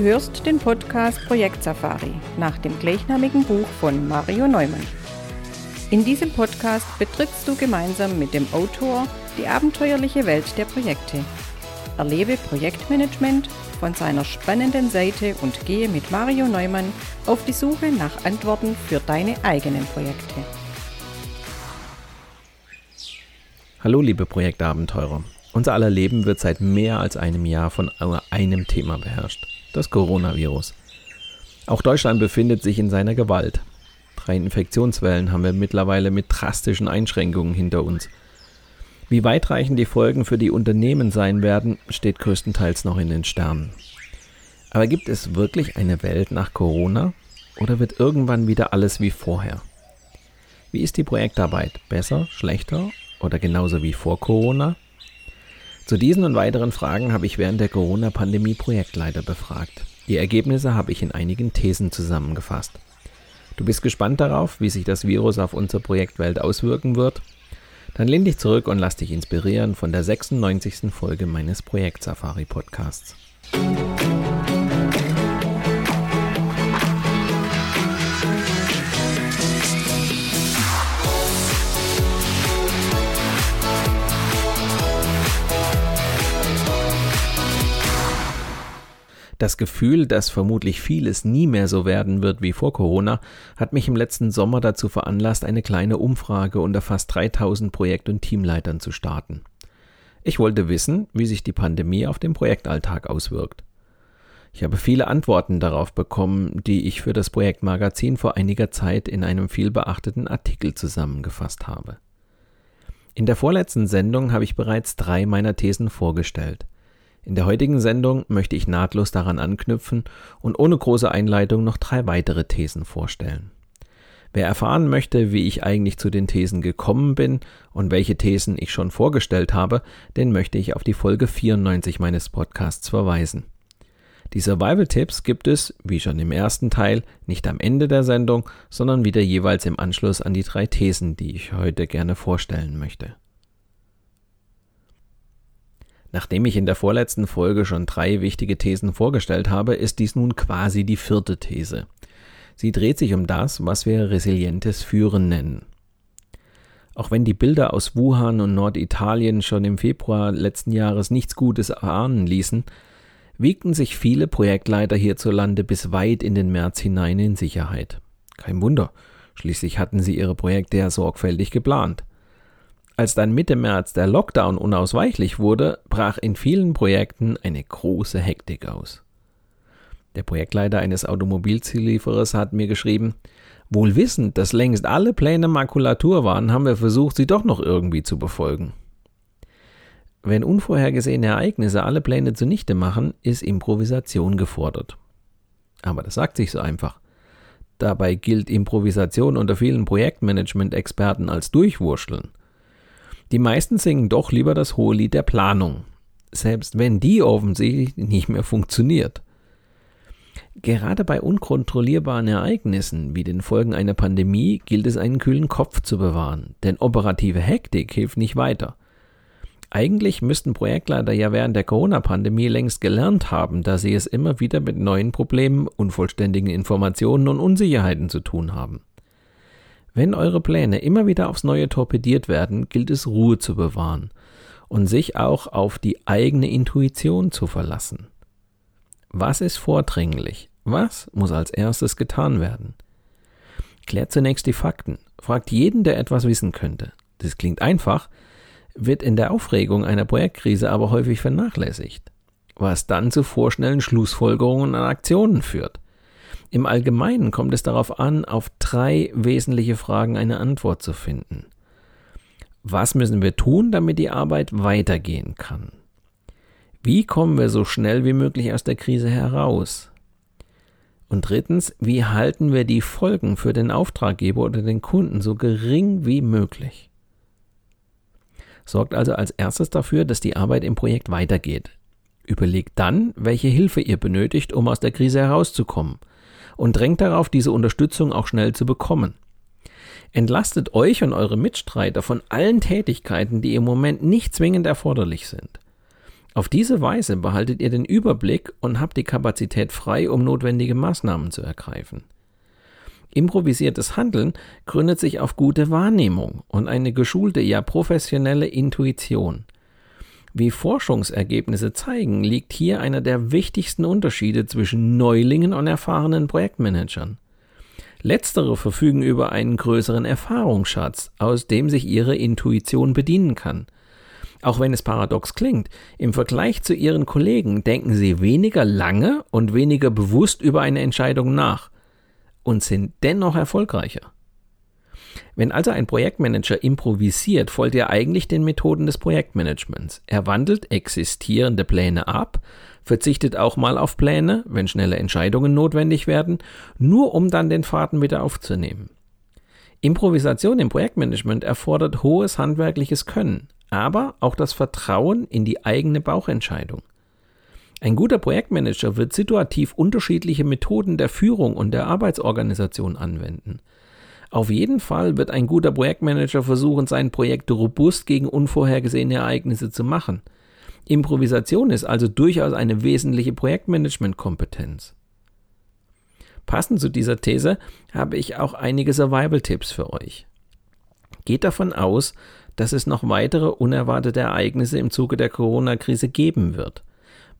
Du hörst den Podcast Projekt Safari nach dem gleichnamigen Buch von Mario Neumann. In diesem Podcast betrittst du gemeinsam mit dem Autor die abenteuerliche Welt der Projekte. Erlebe Projektmanagement von seiner spannenden Seite und gehe mit Mario Neumann auf die Suche nach Antworten für deine eigenen Projekte. Hallo liebe Projektabenteurer. Unser aller Leben wird seit mehr als einem Jahr von einem Thema beherrscht das Coronavirus. Auch Deutschland befindet sich in seiner Gewalt. Drei Infektionswellen haben wir mittlerweile mit drastischen Einschränkungen hinter uns. Wie weitreichend die Folgen für die Unternehmen sein werden, steht größtenteils noch in den Sternen. Aber gibt es wirklich eine Welt nach Corona oder wird irgendwann wieder alles wie vorher? Wie ist die Projektarbeit? Besser, schlechter oder genauso wie vor Corona? Zu diesen und weiteren Fragen habe ich während der Corona-Pandemie Projektleiter befragt. Die Ergebnisse habe ich in einigen Thesen zusammengefasst. Du bist gespannt darauf, wie sich das Virus auf unsere Projektwelt auswirken wird? Dann lehn dich zurück und lass dich inspirieren von der 96. Folge meines Projekt Safari Podcasts. Das Gefühl, dass vermutlich vieles nie mehr so werden wird wie vor Corona, hat mich im letzten Sommer dazu veranlasst, eine kleine Umfrage unter fast 3000 Projekt- und Teamleitern zu starten. Ich wollte wissen, wie sich die Pandemie auf den Projektalltag auswirkt. Ich habe viele Antworten darauf bekommen, die ich für das Projektmagazin vor einiger Zeit in einem vielbeachteten Artikel zusammengefasst habe. In der vorletzten Sendung habe ich bereits drei meiner Thesen vorgestellt. In der heutigen Sendung möchte ich nahtlos daran anknüpfen und ohne große Einleitung noch drei weitere Thesen vorstellen. Wer erfahren möchte, wie ich eigentlich zu den Thesen gekommen bin und welche Thesen ich schon vorgestellt habe, den möchte ich auf die Folge 94 meines Podcasts verweisen. Die Survival-Tipps gibt es, wie schon im ersten Teil, nicht am Ende der Sendung, sondern wieder jeweils im Anschluss an die drei Thesen, die ich heute gerne vorstellen möchte. Nachdem ich in der vorletzten Folge schon drei wichtige Thesen vorgestellt habe, ist dies nun quasi die vierte These. Sie dreht sich um das, was wir resilientes Führen nennen. Auch wenn die Bilder aus Wuhan und Norditalien schon im Februar letzten Jahres nichts Gutes erahnen ließen, wiegten sich viele Projektleiter hierzulande bis weit in den März hinein in Sicherheit. Kein Wunder, schließlich hatten sie ihre Projekte ja sorgfältig geplant. Als dann Mitte März der Lockdown unausweichlich wurde, brach in vielen Projekten eine große Hektik aus. Der Projektleiter eines Automobilzulieferers hat mir geschrieben, wohl wissend, dass längst alle Pläne Makulatur waren, haben wir versucht, sie doch noch irgendwie zu befolgen. Wenn unvorhergesehene Ereignisse alle Pläne zunichte machen, ist Improvisation gefordert. Aber das sagt sich so einfach. Dabei gilt Improvisation unter vielen Projektmanagement-Experten als Durchwurschteln. Die meisten singen doch lieber das hohe Lied der Planung, selbst wenn die offensichtlich nicht mehr funktioniert. Gerade bei unkontrollierbaren Ereignissen wie den Folgen einer Pandemie gilt es, einen kühlen Kopf zu bewahren, denn operative Hektik hilft nicht weiter. Eigentlich müssten Projektleiter ja während der Corona-Pandemie längst gelernt haben, dass sie es immer wieder mit neuen Problemen, unvollständigen Informationen und Unsicherheiten zu tun haben. Wenn eure Pläne immer wieder aufs Neue torpediert werden, gilt es Ruhe zu bewahren und sich auch auf die eigene Intuition zu verlassen. Was ist vordringlich? Was muss als erstes getan werden? Klärt zunächst die Fakten. Fragt jeden, der etwas wissen könnte. Das klingt einfach, wird in der Aufregung einer Projektkrise aber häufig vernachlässigt, was dann zu vorschnellen Schlussfolgerungen und Aktionen führt. Im Allgemeinen kommt es darauf an, auf drei wesentliche Fragen eine Antwort zu finden. Was müssen wir tun, damit die Arbeit weitergehen kann? Wie kommen wir so schnell wie möglich aus der Krise heraus? Und drittens, wie halten wir die Folgen für den Auftraggeber oder den Kunden so gering wie möglich? Sorgt also als erstes dafür, dass die Arbeit im Projekt weitergeht. Überlegt dann, welche Hilfe ihr benötigt, um aus der Krise herauszukommen. Und drängt darauf, diese Unterstützung auch schnell zu bekommen. Entlastet euch und eure Mitstreiter von allen Tätigkeiten, die im Moment nicht zwingend erforderlich sind. Auf diese Weise behaltet ihr den Überblick und habt die Kapazität frei, um notwendige Maßnahmen zu ergreifen. Improvisiertes Handeln gründet sich auf gute Wahrnehmung und eine geschulte, ja professionelle Intuition. Wie Forschungsergebnisse zeigen, liegt hier einer der wichtigsten Unterschiede zwischen Neulingen und erfahrenen Projektmanagern. Letztere verfügen über einen größeren Erfahrungsschatz, aus dem sich ihre Intuition bedienen kann – auch wenn es paradox klingt, im Vergleich zu ihren Kollegen denken sie weniger lange und weniger bewusst über eine Entscheidung nach und sind dennoch erfolgreicher. Wenn also ein Projektmanager improvisiert, folgt er eigentlich den Methoden des Projektmanagements. Er wandelt existierende Pläne ab, verzichtet auch mal auf Pläne, wenn schnelle Entscheidungen notwendig werden, nur um dann den Faden wieder aufzunehmen. Improvisation im Projektmanagement erfordert hohes handwerkliches Können, aber auch das Vertrauen in die eigene Bauchentscheidung. Ein guter Projektmanager wird situativ unterschiedliche Methoden der Führung und der Arbeitsorganisation anwenden. Auf jeden Fall wird ein guter Projektmanager versuchen, sein Projekt robust gegen unvorhergesehene Ereignisse zu machen. Improvisation ist also durchaus eine wesentliche Projektmanagement-Kompetenz. Passend zu dieser These habe ich auch einige Survival-Tipps für euch. Geht davon aus, dass es noch weitere unerwartete Ereignisse im Zuge der Corona-Krise geben wird.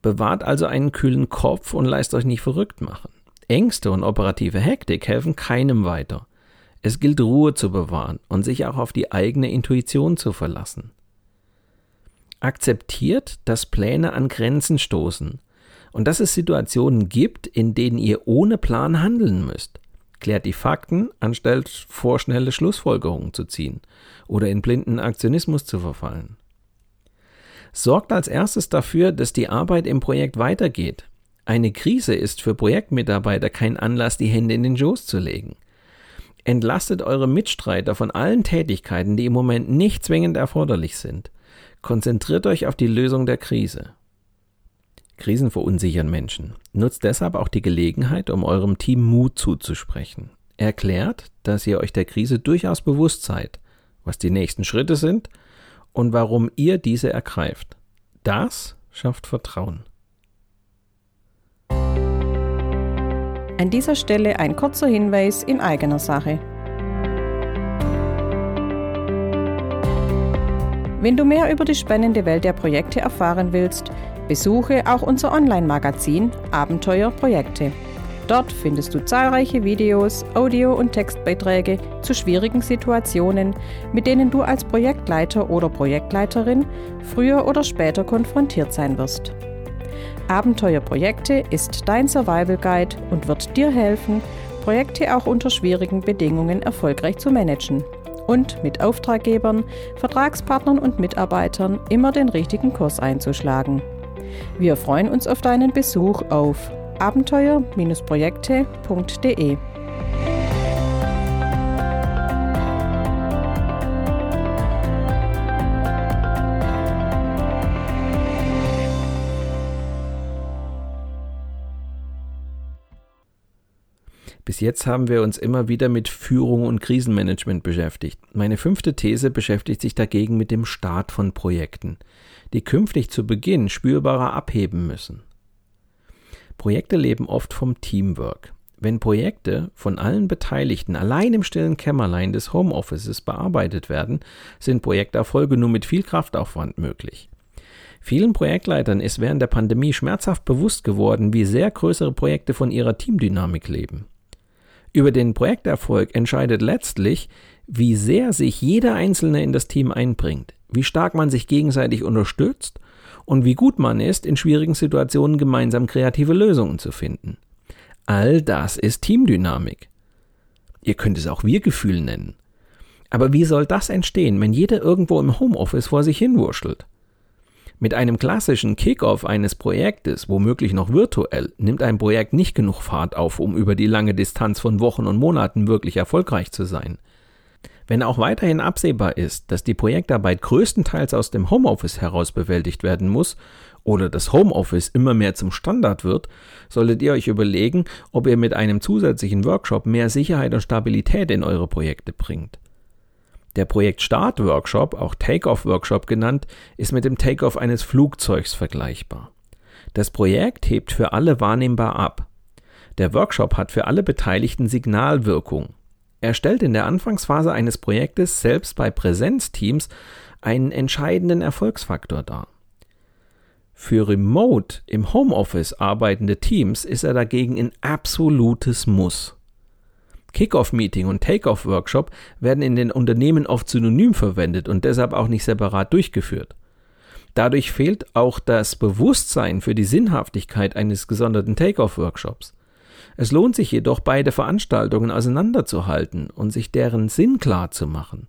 Bewahrt also einen kühlen Kopf und lasst euch nicht verrückt machen. Ängste und operative Hektik helfen keinem weiter. Es gilt Ruhe zu bewahren und sich auch auf die eigene Intuition zu verlassen. Akzeptiert, dass Pläne an Grenzen stoßen und dass es Situationen gibt, in denen ihr ohne Plan handeln müsst. Klärt die Fakten, anstatt vorschnelle Schlussfolgerungen zu ziehen oder in blinden Aktionismus zu verfallen. Sorgt als erstes dafür, dass die Arbeit im Projekt weitergeht. Eine Krise ist für Projektmitarbeiter kein Anlass, die Hände in den Schoß zu legen. Entlastet eure Mitstreiter von allen Tätigkeiten, die im Moment nicht zwingend erforderlich sind. Konzentriert euch auf die Lösung der Krise. Krisen verunsichern Menschen. Nutzt deshalb auch die Gelegenheit, um eurem Team Mut zuzusprechen. Erklärt, dass ihr euch der Krise durchaus bewusst seid, was die nächsten Schritte sind und warum ihr diese ergreift. Das schafft Vertrauen. An dieser Stelle ein kurzer Hinweis in eigener Sache. Wenn du mehr über die spannende Welt der Projekte erfahren willst, Besuche auch unser Online-Magazin Abenteuer Projekte. Dort findest du zahlreiche Videos, Audio- und Textbeiträge zu schwierigen Situationen, mit denen du als Projektleiter oder Projektleiterin früher oder später konfrontiert sein wirst. Abenteuer Projekte ist dein Survival Guide und wird dir helfen, Projekte auch unter schwierigen Bedingungen erfolgreich zu managen und mit Auftraggebern, Vertragspartnern und Mitarbeitern immer den richtigen Kurs einzuschlagen. Wir freuen uns auf deinen Besuch auf abenteuer-projekte.de. jetzt haben wir uns immer wieder mit Führung und Krisenmanagement beschäftigt. Meine fünfte These beschäftigt sich dagegen mit dem Start von Projekten die künftig zu Beginn spürbarer abheben müssen. Projekte leben oft vom Teamwork. Wenn Projekte von allen Beteiligten allein im stillen Kämmerlein des Homeoffices bearbeitet werden, sind Projekterfolge nur mit viel Kraftaufwand möglich. Vielen Projektleitern ist während der Pandemie schmerzhaft bewusst geworden, wie sehr größere Projekte von ihrer Teamdynamik leben. Über den Projekterfolg entscheidet letztlich, wie sehr sich jeder Einzelne in das Team einbringt, wie stark man sich gegenseitig unterstützt und wie gut man ist, in schwierigen Situationen gemeinsam kreative Lösungen zu finden. All das ist Teamdynamik. Ihr könnt es auch Wir-Gefühl nennen. Aber wie soll das entstehen, wenn jeder irgendwo im Homeoffice vor sich hinwurschtelt? Mit einem klassischen Kickoff eines Projektes, womöglich noch virtuell, nimmt ein Projekt nicht genug Fahrt auf, um über die lange Distanz von Wochen und Monaten wirklich erfolgreich zu sein. Wenn auch weiterhin absehbar ist, dass die Projektarbeit größtenteils aus dem Homeoffice heraus bewältigt werden muss oder das Homeoffice immer mehr zum Standard wird, solltet ihr euch überlegen, ob ihr mit einem zusätzlichen Workshop mehr Sicherheit und Stabilität in eure Projekte bringt. Der Projektstart-Workshop, auch Take-off-Workshop genannt, ist mit dem Take-off eines Flugzeugs vergleichbar. Das Projekt hebt für alle wahrnehmbar ab. Der Workshop hat für alle Beteiligten Signalwirkung. Er stellt in der Anfangsphase eines Projektes selbst bei Präsenzteams einen entscheidenden Erfolgsfaktor dar. Für remote im Homeoffice arbeitende Teams ist er dagegen ein absolutes Muss. Kickoff-Meeting und Take-off-Workshop werden in den Unternehmen oft synonym verwendet und deshalb auch nicht separat durchgeführt. Dadurch fehlt auch das Bewusstsein für die Sinnhaftigkeit eines gesonderten Take-off-Workshops. Es lohnt sich jedoch, beide Veranstaltungen auseinanderzuhalten und sich deren Sinn klar zu machen.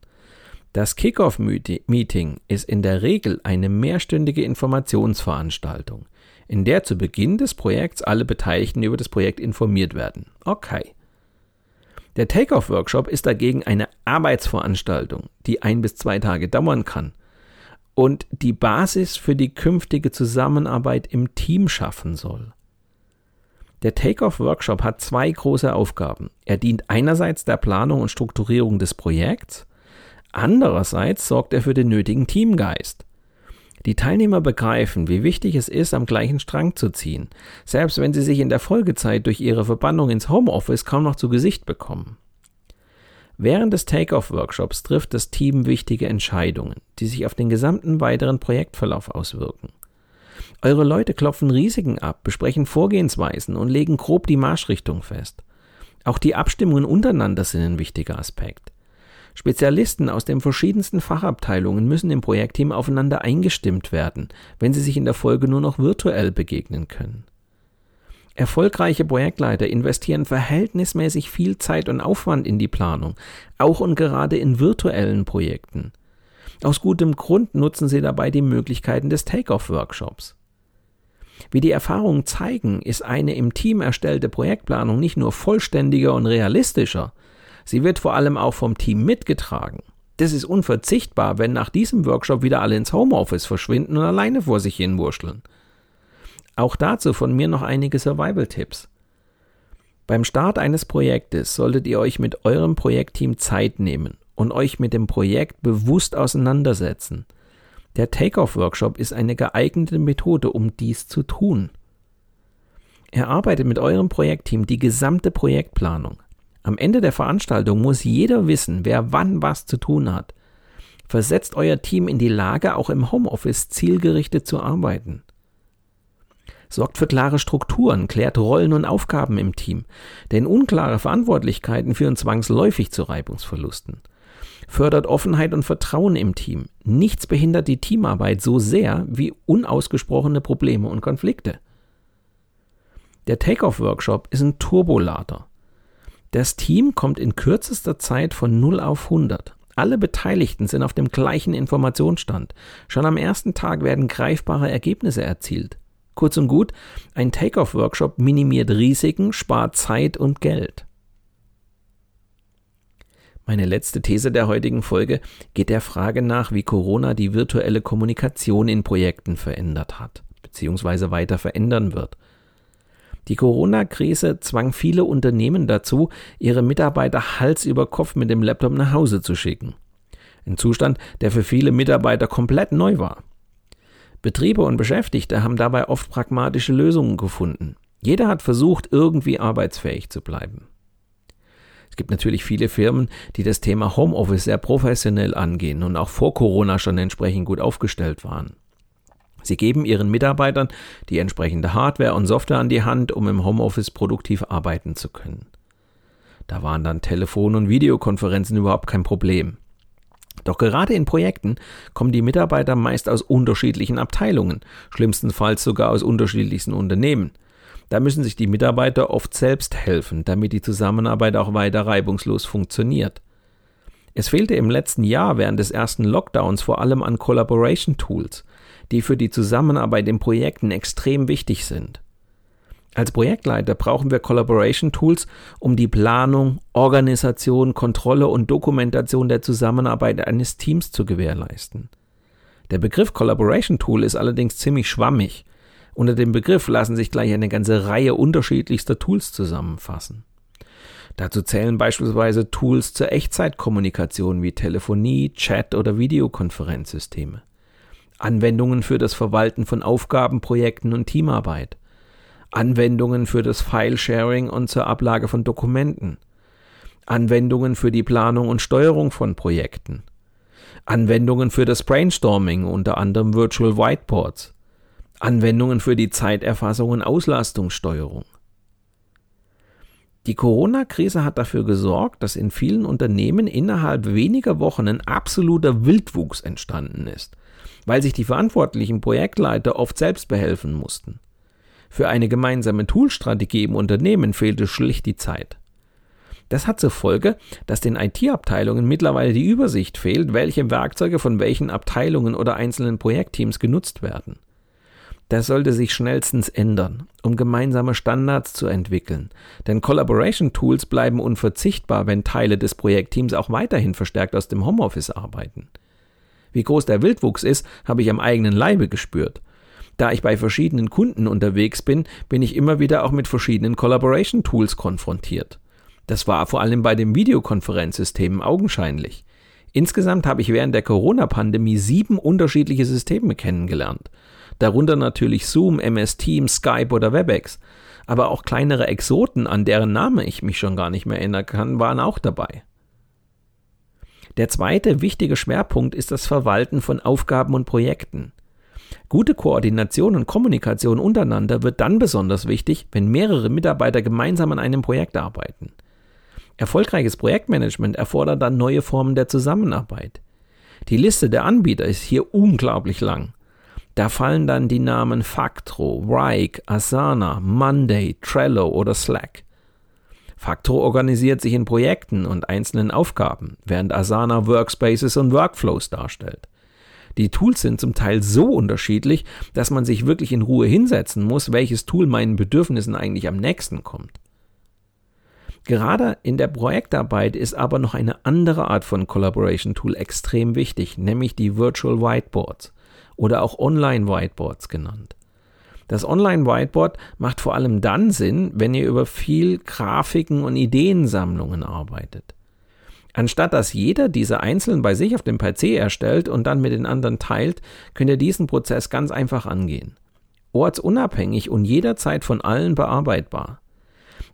Das Kickoff-Meeting ist in der Regel eine mehrstündige Informationsveranstaltung, in der zu Beginn des Projekts alle Beteiligten über das Projekt informiert werden. Okay. Der Takeoff-Workshop ist dagegen eine Arbeitsveranstaltung, die ein bis zwei Tage dauern kann und die Basis für die künftige Zusammenarbeit im Team schaffen soll. Der Takeoff-Workshop hat zwei große Aufgaben. Er dient einerseits der Planung und Strukturierung des Projekts, andererseits sorgt er für den nötigen Teamgeist. Die Teilnehmer begreifen, wie wichtig es ist, am gleichen Strang zu ziehen, selbst wenn sie sich in der Folgezeit durch ihre Verbannung ins Homeoffice kaum noch zu Gesicht bekommen. Während des Take-off-Workshops trifft das Team wichtige Entscheidungen, die sich auf den gesamten weiteren Projektverlauf auswirken. Eure Leute klopfen Risiken ab, besprechen Vorgehensweisen und legen grob die Marschrichtung fest. Auch die Abstimmungen untereinander sind ein wichtiger Aspekt. Spezialisten aus den verschiedensten Fachabteilungen müssen im Projektteam aufeinander eingestimmt werden, wenn sie sich in der Folge nur noch virtuell begegnen können. Erfolgreiche Projektleiter investieren verhältnismäßig viel Zeit und Aufwand in die Planung, auch und gerade in virtuellen Projekten. Aus gutem Grund nutzen sie dabei die Möglichkeiten des Take-off-Workshops. Wie die Erfahrungen zeigen, ist eine im Team erstellte Projektplanung nicht nur vollständiger und realistischer, Sie wird vor allem auch vom Team mitgetragen. Das ist unverzichtbar, wenn nach diesem Workshop wieder alle ins Homeoffice verschwinden und alleine vor sich hin wurschteln. Auch dazu von mir noch einige Survival-Tipps. Beim Start eines Projektes solltet ihr euch mit eurem Projektteam Zeit nehmen und euch mit dem Projekt bewusst auseinandersetzen. Der Takeoff-Workshop ist eine geeignete Methode, um dies zu tun. Erarbeitet mit eurem Projektteam die gesamte Projektplanung. Am Ende der Veranstaltung muss jeder wissen, wer wann was zu tun hat. Versetzt euer Team in die Lage, auch im Homeoffice zielgerichtet zu arbeiten. Sorgt für klare Strukturen, klärt Rollen und Aufgaben im Team, denn unklare Verantwortlichkeiten führen zwangsläufig zu Reibungsverlusten. Fördert Offenheit und Vertrauen im Team. Nichts behindert die Teamarbeit so sehr wie unausgesprochene Probleme und Konflikte. Der Takeoff-Workshop ist ein Turbolader. Das Team kommt in kürzester Zeit von 0 auf 100. Alle Beteiligten sind auf dem gleichen Informationsstand. Schon am ersten Tag werden greifbare Ergebnisse erzielt. Kurz und gut, ein Take-off-Workshop minimiert Risiken, spart Zeit und Geld. Meine letzte These der heutigen Folge geht der Frage nach, wie Corona die virtuelle Kommunikation in Projekten verändert hat, beziehungsweise weiter verändern wird. Die Corona-Krise zwang viele Unternehmen dazu, ihre Mitarbeiter Hals über Kopf mit dem Laptop nach Hause zu schicken. Ein Zustand, der für viele Mitarbeiter komplett neu war. Betriebe und Beschäftigte haben dabei oft pragmatische Lösungen gefunden. Jeder hat versucht, irgendwie arbeitsfähig zu bleiben. Es gibt natürlich viele Firmen, die das Thema Homeoffice sehr professionell angehen und auch vor Corona schon entsprechend gut aufgestellt waren. Sie geben ihren Mitarbeitern die entsprechende Hardware und Software an die Hand, um im Homeoffice produktiv arbeiten zu können. Da waren dann Telefon- und Videokonferenzen überhaupt kein Problem. Doch gerade in Projekten kommen die Mitarbeiter meist aus unterschiedlichen Abteilungen, schlimmstenfalls sogar aus unterschiedlichsten Unternehmen. Da müssen sich die Mitarbeiter oft selbst helfen, damit die Zusammenarbeit auch weiter reibungslos funktioniert. Es fehlte im letzten Jahr während des ersten Lockdowns vor allem an Collaboration Tools, die für die Zusammenarbeit in Projekten extrem wichtig sind. Als Projektleiter brauchen wir Collaboration Tools, um die Planung, Organisation, Kontrolle und Dokumentation der Zusammenarbeit eines Teams zu gewährleisten. Der Begriff Collaboration Tool ist allerdings ziemlich schwammig. Unter dem Begriff lassen sich gleich eine ganze Reihe unterschiedlichster Tools zusammenfassen. Dazu zählen beispielsweise Tools zur Echtzeitkommunikation wie Telefonie, Chat oder Videokonferenzsysteme. Anwendungen für das Verwalten von Aufgaben, Projekten und Teamarbeit. Anwendungen für das File-Sharing und zur Ablage von Dokumenten. Anwendungen für die Planung und Steuerung von Projekten. Anwendungen für das Brainstorming, unter anderem Virtual Whiteboards. Anwendungen für die Zeiterfassung und Auslastungssteuerung. Die Corona-Krise hat dafür gesorgt, dass in vielen Unternehmen innerhalb weniger Wochen ein absoluter Wildwuchs entstanden ist, weil sich die verantwortlichen Projektleiter oft selbst behelfen mussten. Für eine gemeinsame Toolstrategie im Unternehmen fehlte schlicht die Zeit. Das hat zur Folge, dass den IT-Abteilungen mittlerweile die Übersicht fehlt, welche Werkzeuge von welchen Abteilungen oder einzelnen Projektteams genutzt werden. Das sollte sich schnellstens ändern, um gemeinsame Standards zu entwickeln. Denn Collaboration Tools bleiben unverzichtbar, wenn Teile des Projektteams auch weiterhin verstärkt aus dem Homeoffice arbeiten. Wie groß der Wildwuchs ist, habe ich am eigenen Leibe gespürt. Da ich bei verschiedenen Kunden unterwegs bin, bin ich immer wieder auch mit verschiedenen Collaboration Tools konfrontiert. Das war vor allem bei den Videokonferenzsystemen augenscheinlich. Insgesamt habe ich während der Corona-Pandemie sieben unterschiedliche Systeme kennengelernt darunter natürlich Zoom, MS Teams, Skype oder WebEx. Aber auch kleinere Exoten, an deren Name ich mich schon gar nicht mehr erinnern kann, waren auch dabei. Der zweite wichtige Schwerpunkt ist das Verwalten von Aufgaben und Projekten. Gute Koordination und Kommunikation untereinander wird dann besonders wichtig, wenn mehrere Mitarbeiter gemeinsam an einem Projekt arbeiten. Erfolgreiches Projektmanagement erfordert dann neue Formen der Zusammenarbeit. Die Liste der Anbieter ist hier unglaublich lang. Da fallen dann die Namen Factro, Rike, Asana, Monday, Trello oder Slack. Factro organisiert sich in Projekten und einzelnen Aufgaben, während Asana Workspaces und Workflows darstellt. Die Tools sind zum Teil so unterschiedlich, dass man sich wirklich in Ruhe hinsetzen muss, welches Tool meinen Bedürfnissen eigentlich am nächsten kommt. Gerade in der Projektarbeit ist aber noch eine andere Art von Collaboration Tool extrem wichtig, nämlich die Virtual Whiteboards oder auch Online-Whiteboards genannt. Das Online-Whiteboard macht vor allem dann Sinn, wenn ihr über viel Grafiken und Ideensammlungen arbeitet. Anstatt dass jeder diese einzeln bei sich auf dem PC erstellt und dann mit den anderen teilt, könnt ihr diesen Prozess ganz einfach angehen. Ortsunabhängig und jederzeit von allen bearbeitbar.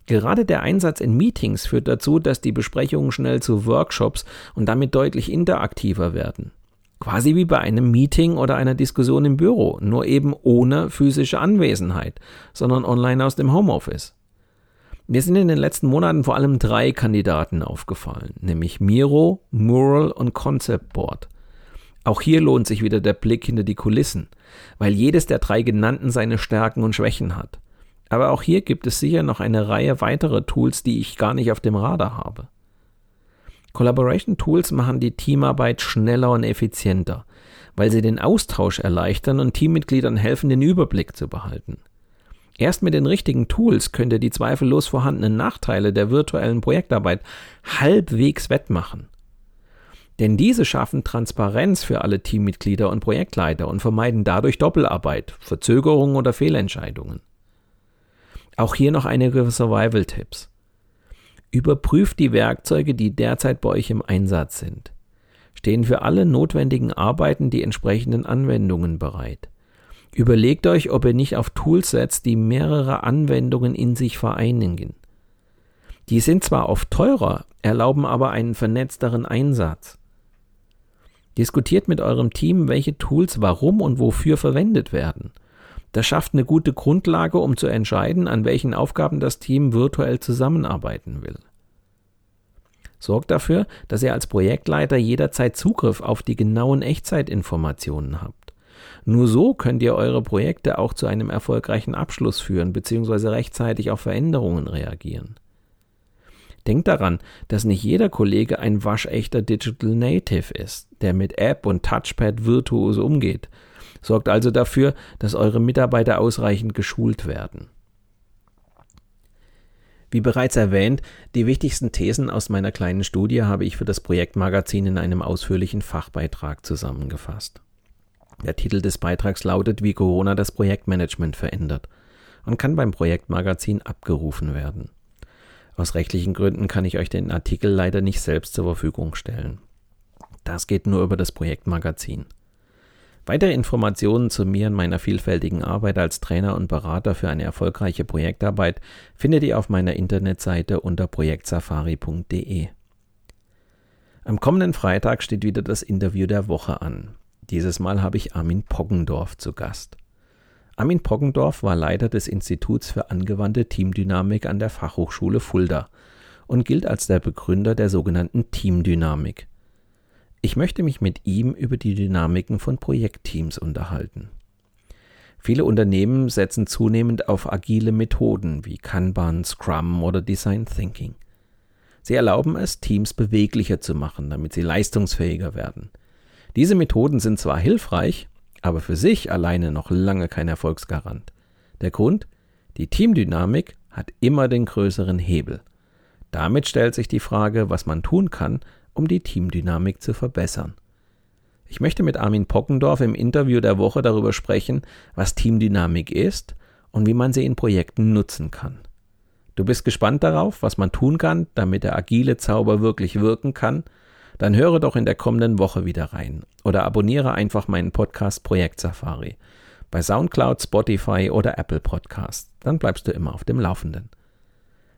Gerade der Einsatz in Meetings führt dazu, dass die Besprechungen schnell zu Workshops und damit deutlich interaktiver werden. Quasi wie bei einem Meeting oder einer Diskussion im Büro, nur eben ohne physische Anwesenheit, sondern online aus dem Homeoffice. Mir sind in den letzten Monaten vor allem drei Kandidaten aufgefallen, nämlich Miro, Mural und Concept Board. Auch hier lohnt sich wieder der Blick hinter die Kulissen, weil jedes der drei genannten seine Stärken und Schwächen hat. Aber auch hier gibt es sicher noch eine Reihe weiterer Tools, die ich gar nicht auf dem Radar habe. Collaboration Tools machen die Teamarbeit schneller und effizienter, weil sie den Austausch erleichtern und Teammitgliedern helfen, den Überblick zu behalten. Erst mit den richtigen Tools könnt ihr die zweifellos vorhandenen Nachteile der virtuellen Projektarbeit halbwegs wettmachen. Denn diese schaffen Transparenz für alle Teammitglieder und Projektleiter und vermeiden dadurch Doppelarbeit, Verzögerungen oder Fehlentscheidungen. Auch hier noch einige Survival-Tipps. Überprüft die Werkzeuge, die derzeit bei euch im Einsatz sind. Stehen für alle notwendigen Arbeiten die entsprechenden Anwendungen bereit. Überlegt euch, ob ihr nicht auf Tools setzt, die mehrere Anwendungen in sich vereinigen. Die sind zwar oft teurer, erlauben aber einen vernetzteren Einsatz. Diskutiert mit eurem Team, welche Tools warum und wofür verwendet werden. Das schafft eine gute Grundlage, um zu entscheiden, an welchen Aufgaben das Team virtuell zusammenarbeiten will. Sorgt dafür, dass ihr als Projektleiter jederzeit Zugriff auf die genauen Echtzeitinformationen habt. Nur so könnt ihr eure Projekte auch zu einem erfolgreichen Abschluss führen bzw. rechtzeitig auf Veränderungen reagieren. Denkt daran, dass nicht jeder Kollege ein waschechter Digital Native ist, der mit App und Touchpad virtuos umgeht. Sorgt also dafür, dass eure Mitarbeiter ausreichend geschult werden. Wie bereits erwähnt, die wichtigsten Thesen aus meiner kleinen Studie habe ich für das Projektmagazin in einem ausführlichen Fachbeitrag zusammengefasst. Der Titel des Beitrags lautet, wie Corona das Projektmanagement verändert und kann beim Projektmagazin abgerufen werden. Aus rechtlichen Gründen kann ich euch den Artikel leider nicht selbst zur Verfügung stellen. Das geht nur über das Projektmagazin. Weitere Informationen zu mir und meiner vielfältigen Arbeit als Trainer und Berater für eine erfolgreiche Projektarbeit findet ihr auf meiner Internetseite unter projektsafari.de. Am kommenden Freitag steht wieder das Interview der Woche an. Dieses Mal habe ich Armin Poggendorf zu Gast. Armin Poggendorf war Leiter des Instituts für angewandte Teamdynamik an der Fachhochschule Fulda und gilt als der Begründer der sogenannten Teamdynamik. Ich möchte mich mit ihm über die Dynamiken von Projektteams unterhalten. Viele Unternehmen setzen zunehmend auf agile Methoden wie Kanban, Scrum oder Design Thinking. Sie erlauben es, Teams beweglicher zu machen, damit sie leistungsfähiger werden. Diese Methoden sind zwar hilfreich, aber für sich alleine noch lange kein Erfolgsgarant. Der Grund? Die Teamdynamik hat immer den größeren Hebel. Damit stellt sich die Frage, was man tun kann, um die Teamdynamik zu verbessern. Ich möchte mit Armin Pockendorf im Interview der Woche darüber sprechen, was Teamdynamik ist und wie man sie in Projekten nutzen kann. Du bist gespannt darauf, was man tun kann, damit der agile Zauber wirklich wirken kann? Dann höre doch in der kommenden Woche wieder rein oder abonniere einfach meinen Podcast Projekt Safari bei SoundCloud, Spotify oder Apple Podcasts. Dann bleibst du immer auf dem Laufenden.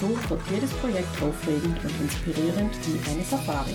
So wird jedes Projekt aufregend und inspirierend wie eine Safari.